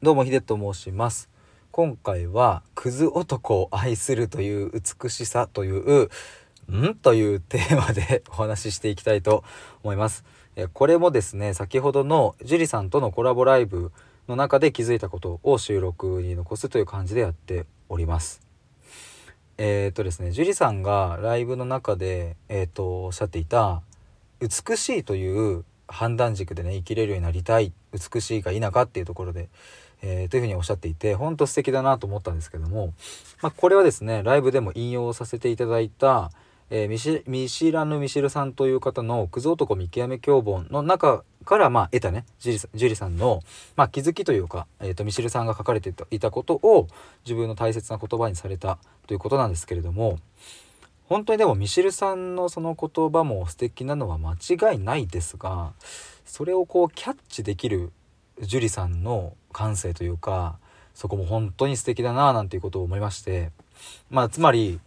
どうもヒデと申します。今回はクズ男を愛するという美しさというん？というテーマで お話ししていきたいと思います。これもですね先ほどの樹里さんとのコラボライブの中で気づいたことを収録に残すという感じでやっております。えっ、ー、とですね樹里さんがライブの中でえっ、とおっしゃっていた美しいという判断軸でね生きれるようになりたい美しいか否かっていうところでえー、というふうにおっしゃっていて本当素敵だなと思ったんですけども、まあ、これはですねライブでも引用させていただいた、えー、ミシ見知らぬミシルさんという方の「クズ男見極め教本」の中からまあ得たねジュリさんの、まあ、気づきというか、えーと、ミシルさんが書かれていたことを自分の大切な言葉にされたということなんですけれども本当にでもミシルさんのその言葉も素敵なのは間違いないですがそれをこうキャッチできる樹里さんの感性というかそこも本当に素敵だななんていうことを思いましてまあつまり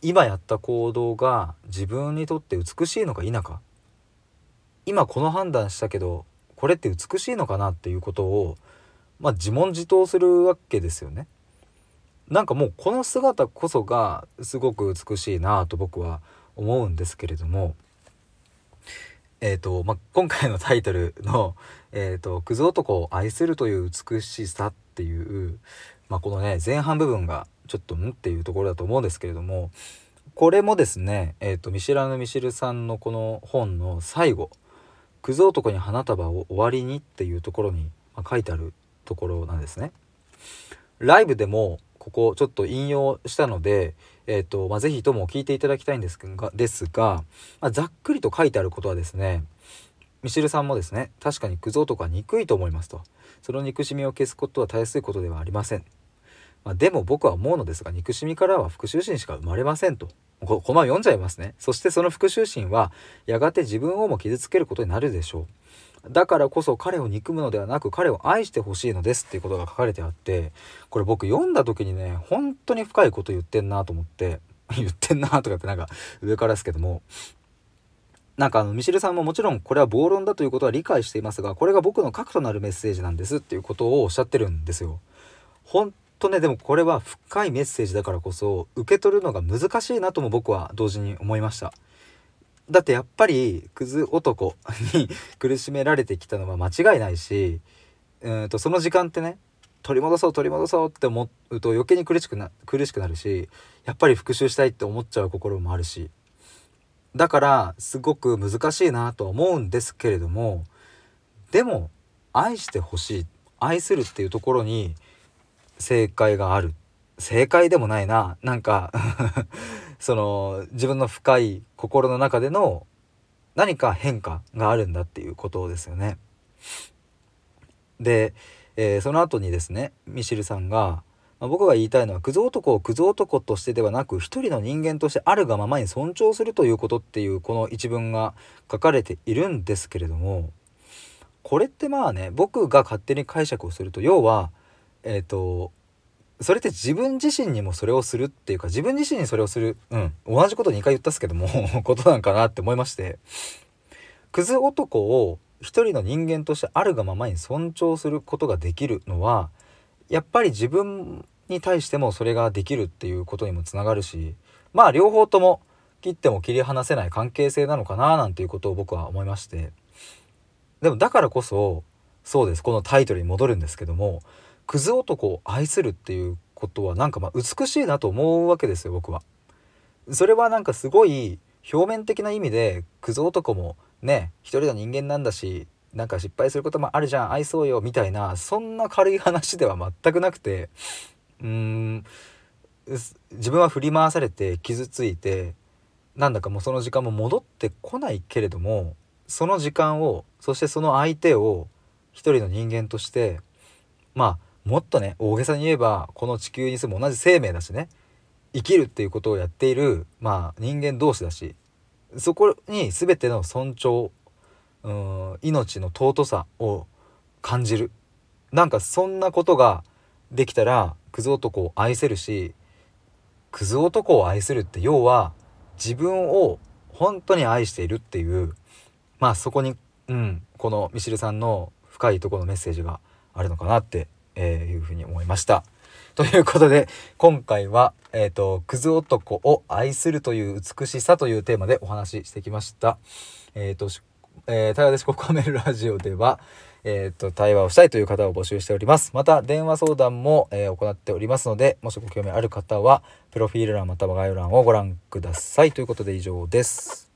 今やった行動が自分にとって美しいのか否か今この判断したけどこれって美しいのかなっていうことをまあ、自問自答するわけですよね。なんかもうこの姿こそがすごく美しいなと僕は思うんですけれどもえーとまあ、今回のタイトルの「えーと、クズ男を愛するという美しさ」っていう、まあ、このね前半部分がちょっとんっていうところだと思うんですけれどもこれもですね、えーと、見知らぬミシルさんのこの本の最後「クズ男に花束を終わりに」っていうところに、ま、書いてあるところなんですね。ライブでもここちょっと引用したので、えーとまあ、ぜひとも聞いていただきたいんですがですが、まあ、ざっくりと書いてあることはですねミシルさんもですね確かにクズ男は憎いと思いますと。その憎しみを消すことはたやすいことではありません、まあ、でも僕は思うのですが憎しみからは復讐心しか生まれませんと。ここま読んじゃいますね。そしてその復讐心はやがて自分をも傷つけることになるでしょう。だからこそ彼を憎むのではなく彼を愛してほしいのですっていうことが書かれてあってこれ僕読んだ時にね本当に深いこと言ってんなと思って 言ってんなとかってなんか上からですけどもなんかあのミシルさんももちろんこれは暴論だということは理解していますがこれが僕の核となるメッセージなんですっていうことをおっしゃってるんですよ。本当ねでもこれは深いメッセージだからこそ受け取るのが難しいなとも僕は同時に思いました。だってやっぱりクズ男に苦しめられてきたのは間違いないしうんとその時間ってね取り戻そう取り戻そうって思うと余計に苦しくな苦しくなるしやっぱり復讐したいって思っちゃう心もあるし。だからすごく難しいなとは思うんですけれどもでも愛してほしい愛するっていうところに正解がある。正解でもないな。なんか その自分の深い心の中での何か変化があるんだっていうことですよね。で、えー、その後にですねミシルさんが、まあ、僕が言いたいのはクズ男をクズ男としてではなく一人の人間としてあるがままに尊重するということっていうこの一文が書かれているんですけれどもこれってまあね僕が勝手に解釈をすると要はえっ、ー、とそれって自分自身にもそれをするっていうか自分自身にそれをするうん同じこと2回言ったっすけども ことなんかなって思いまして。クズ男を一人の人間としてあるがままに尊重することができるのはやっぱり自分に対してもそれができるっていうことにもつながるしまあ両方とも切っても切り離せない関係性なのかななんていうことを僕は思いまして。でもだからこそそうですこのタイトルに戻るんですけどもクズ男を愛するっていうことはなんかまあ美しいなと思うわけですよ僕は。それはなんかすごい表面的な意味でクズ男もね一人の人間なんだしなんか失敗することもあるじゃん愛そうよみたいなそんな軽い話では全くなくてうーん自分は振り回されて傷ついてなんだかもうその時間も戻ってこないけれどもその時間をそしてその相手を一人の人間としてまあもっとね大げさに言えばこの地球に住む同じ生命だしね。生きるっていうことをやっているまあ人間同士だし。そこに全ての尊重うん命の尊さを感じる。なんかそんなことができたらクズ男を愛せるしクズ男を愛するって要は自分を本当に愛しているっていうまあそこに、うん、このミシルさんの深いところのメッセージがあるのかなってえー、いうふうに思いました。ということで今回は、えーと、クズ男を愛するという美しさというテーマでお話ししてきました。えっ、ー、と、えー、対話でしここめるラジオでは、えっ、ー、と、対話をしたいという方を募集しております。また、電話相談も、えー、行っておりますので、もしご興味ある方は、プロフィール欄または概要欄をご覧ください。ということで以上です。